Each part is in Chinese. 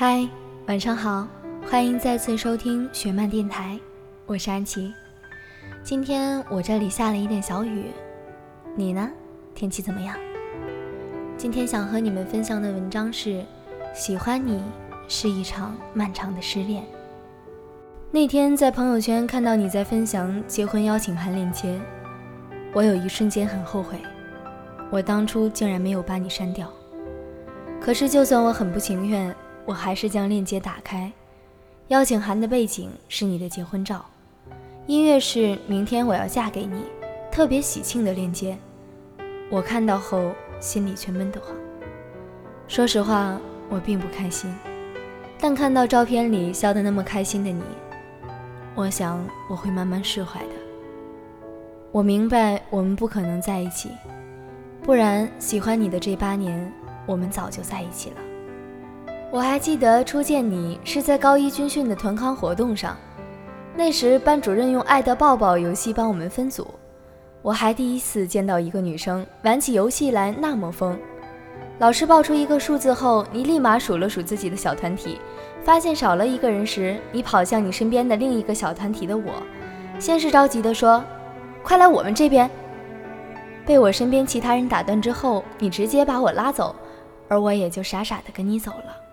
嗨，晚上好，欢迎再次收听雪漫电台，我是安琪。今天我这里下了一点小雨，你呢？天气怎么样？今天想和你们分享的文章是《喜欢你是一场漫长的失恋》。那天在朋友圈看到你在分享结婚邀请函链接，我有一瞬间很后悔，我当初竟然没有把你删掉。可是就算我很不情愿，我还是将链接打开。邀请函的背景是你的结婚照，音乐是“明天我要嫁给你”，特别喜庆的链接。我看到后心里却闷得慌。说实话，我并不开心，但看到照片里笑得那么开心的你，我想我会慢慢释怀的。我明白我们不可能在一起，不然喜欢你的这八年，我们早就在一起了。我还记得初见你是在高一军训的团康活动上，那时班主任用“爱的抱抱”游戏帮我们分组。我还第一次见到一个女生玩起游戏来那么疯。老师报出一个数字后，你立马数了数自己的小团体，发现少了一个人时，你跑向你身边的另一个小团体的我，先是着急地说：“快来我们这边！”被我身边其他人打断之后，你直接把我拉走，而我也就傻傻的跟你走了。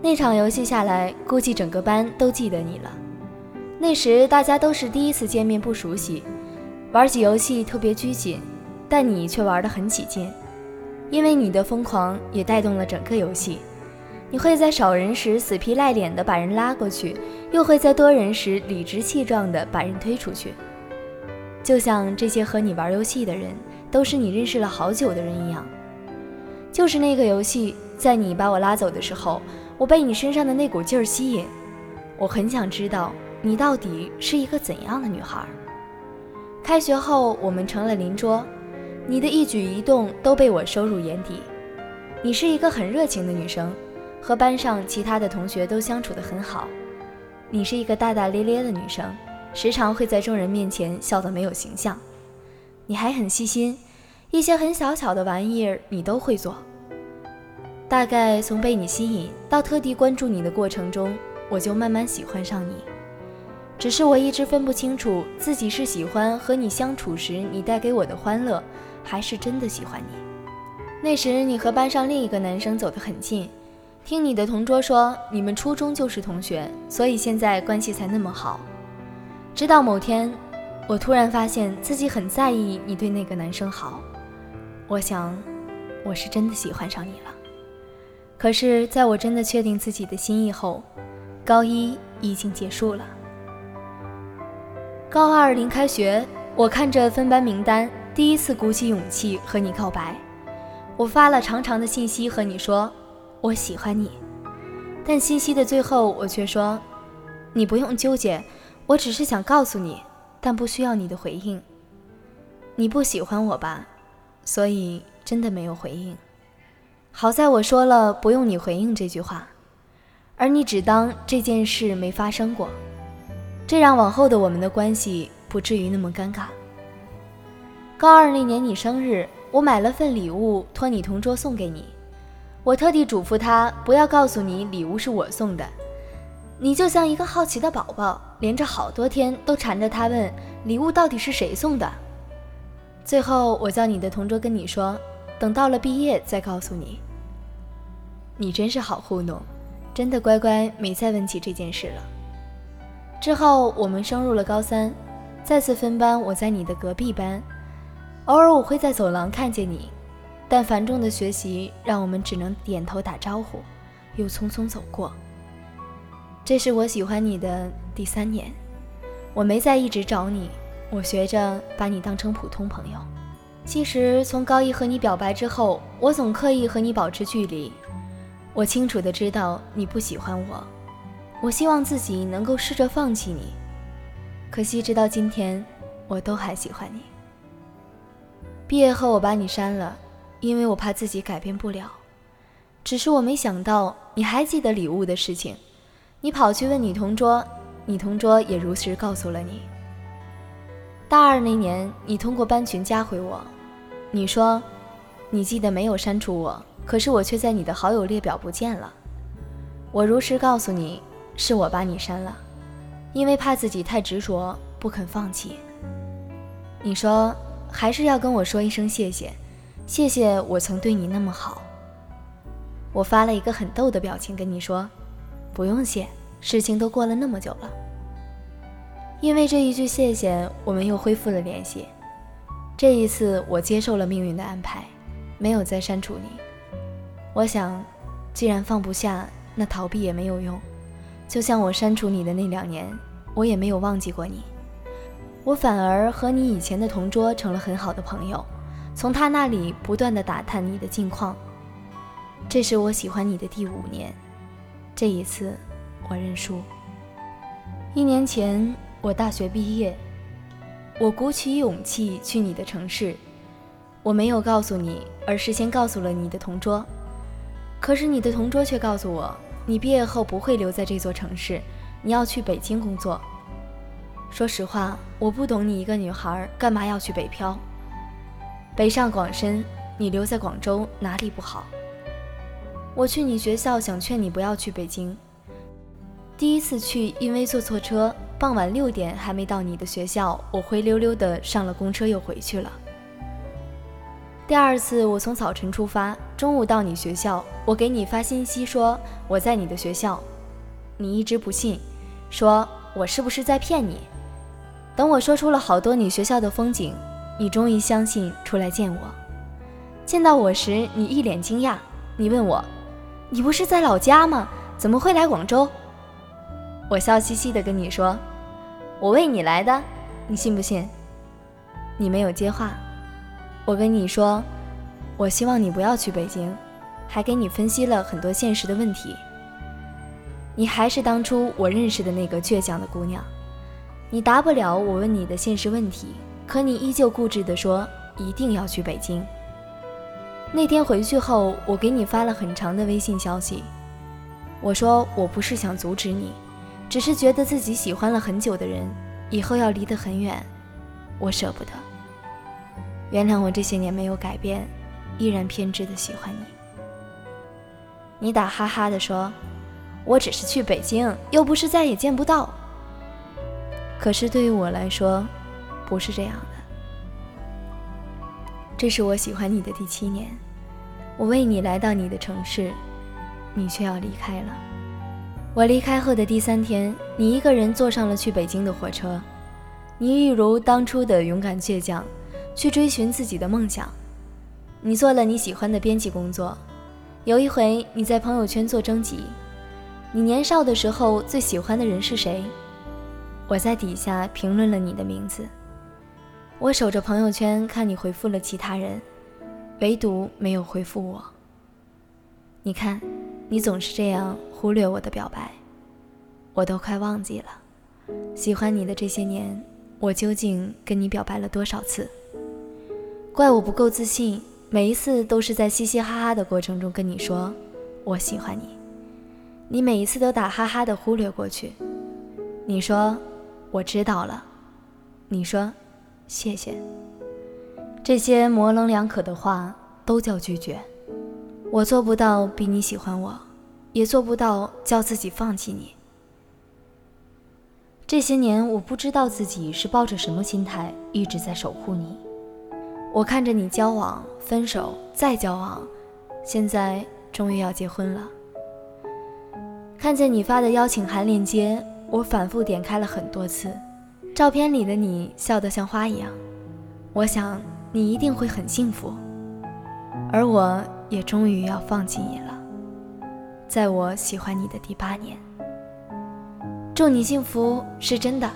那场游戏下来，估计整个班都记得你了。那时大家都是第一次见面，不熟悉。玩起游戏特别拘谨，但你却玩得很起劲，因为你的疯狂也带动了整个游戏。你会在少人时死皮赖脸地把人拉过去，又会在多人时理直气壮地把人推出去，就像这些和你玩游戏的人都是你认识了好久的人一样。就是那个游戏，在你把我拉走的时候，我被你身上的那股劲儿吸引，我很想知道你到底是一个怎样的女孩。开学后，我们成了邻桌，你的一举一动都被我收入眼底。你是一个很热情的女生，和班上其他的同学都相处得很好。你是一个大大咧咧的女生，时常会在众人面前笑得没有形象。你还很细心，一些很小巧的玩意儿你都会做。大概从被你吸引到特地关注你的过程中，我就慢慢喜欢上你。只是我一直分不清楚自己是喜欢和你相处时你带给我的欢乐，还是真的喜欢你。那时你和班上另一个男生走得很近，听你的同桌说你们初中就是同学，所以现在关系才那么好。直到某天，我突然发现自己很在意你对那个男生好，我想，我是真的喜欢上你了。可是，在我真的确定自己的心意后，高一已经结束了。高二临开学，我看着分班名单，第一次鼓起勇气和你告白。我发了长长的信息和你说我喜欢你，但信息的最后我却说你不用纠结，我只是想告诉你，但不需要你的回应。你不喜欢我吧？所以真的没有回应。好在我说了不用你回应这句话，而你只当这件事没发生过。这让往后的我们的关系不至于那么尴尬。高二那年你生日，我买了份礼物托你同桌送给你，我特地嘱咐他不要告诉你礼物是我送的。你就像一个好奇的宝宝，连着好多天都缠着他问礼物到底是谁送的。最后我叫你的同桌跟你说，等到了毕业再告诉你。你真是好糊弄，真的乖乖没再问起这件事了。之后我们升入了高三，再次分班。我在你的隔壁班，偶尔我会在走廊看见你，但繁重的学习让我们只能点头打招呼，又匆匆走过。这是我喜欢你的第三年，我没再一直找你，我学着把你当成普通朋友。其实从高一和你表白之后，我总刻意和你保持距离，我清楚的知道你不喜欢我。我希望自己能够试着放弃你，可惜直到今天，我都还喜欢你。毕业后我把你删了，因为我怕自己改变不了。只是我没想到你还记得礼物的事情，你跑去问你同桌，你同桌也如实告诉了你。大二那年，你通过班群加回我，你说，你记得没有删除我，可是我却在你的好友列表不见了。我如实告诉你，是我把你删了，因为怕自己太执着，不肯放弃。你说还是要跟我说一声谢谢，谢谢我曾对你那么好。我发了一个很逗的表情跟你说，不用谢，事情都过了那么久了。因为这一句谢谢，我们又恢复了联系。这一次，我接受了命运的安排，没有再删除你。我想，既然放不下。那逃避也没有用，就像我删除你的那两年，我也没有忘记过你，我反而和你以前的同桌成了很好的朋友，从他那里不断的打探你的近况。这是我喜欢你的第五年，这一次我认输。一年前我大学毕业，我鼓起勇气去你的城市，我没有告诉你，而是先告诉了你的同桌，可是你的同桌却告诉我。你毕业后不会留在这座城市，你要去北京工作。说实话，我不懂你一个女孩干嘛要去北漂。北上广深，你留在广州哪里不好？我去你学校想劝你不要去北京。第一次去，因为坐错车，傍晚六点还没到你的学校，我灰溜溜的上了公车又回去了。第二次，我从早晨出发，中午到你学校，我给你发信息说我在你的学校，你一直不信，说我是不是在骗你？等我说出了好多你学校的风景，你终于相信，出来见我。见到我时，你一脸惊讶，你问我，你不是在老家吗？怎么会来广州？我笑嘻嘻的跟你说，我为你来的，你信不信？你没有接话。我跟你说，我希望你不要去北京，还给你分析了很多现实的问题。你还是当初我认识的那个倔强的姑娘，你答不了我问你的现实问题，可你依旧固执地说一定要去北京。那天回去后，我给你发了很长的微信消息，我说我不是想阻止你，只是觉得自己喜欢了很久的人，以后要离得很远，我舍不得。原谅我这些年没有改变，依然偏执的喜欢你。你打哈哈的说：“我只是去北京，又不是再也见不到。”可是对于我来说，不是这样的。这是我喜欢你的第七年，我为你来到你的城市，你却要离开了。我离开后的第三天，你一个人坐上了去北京的火车，你一如当初的勇敢倔强。去追寻自己的梦想，你做了你喜欢的编辑工作。有一回你在朋友圈做征集，你年少的时候最喜欢的人是谁？我在底下评论了你的名字。我守着朋友圈看你回复了其他人，唯独没有回复我。你看，你总是这样忽略我的表白，我都快忘记了。喜欢你的这些年，我究竟跟你表白了多少次？怪我不够自信，每一次都是在嘻嘻哈哈的过程中跟你说我喜欢你，你每一次都打哈哈的忽略过去。你说我知道了，你说谢谢，这些模棱两可的话都叫拒绝。我做不到比你喜欢我，也做不到叫自己放弃你。这些年我不知道自己是抱着什么心态一直在守护你。我看着你交往、分手、再交往，现在终于要结婚了。看见你发的邀请函链接，我反复点开了很多次。照片里的你笑得像花一样，我想你一定会很幸福。而我也终于要放弃你了，在我喜欢你的第八年。祝你幸福是真的，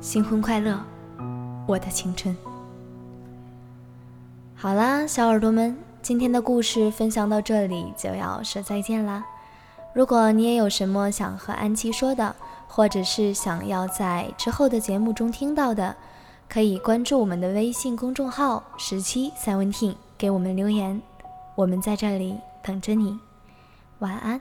新婚快乐，我的青春。好啦，小耳朵们，今天的故事分享到这里就要说再见啦。如果你也有什么想和安琪说的，或者是想要在之后的节目中听到的，可以关注我们的微信公众号“十七 Seventeen”，给我们留言，我们在这里等着你。晚安。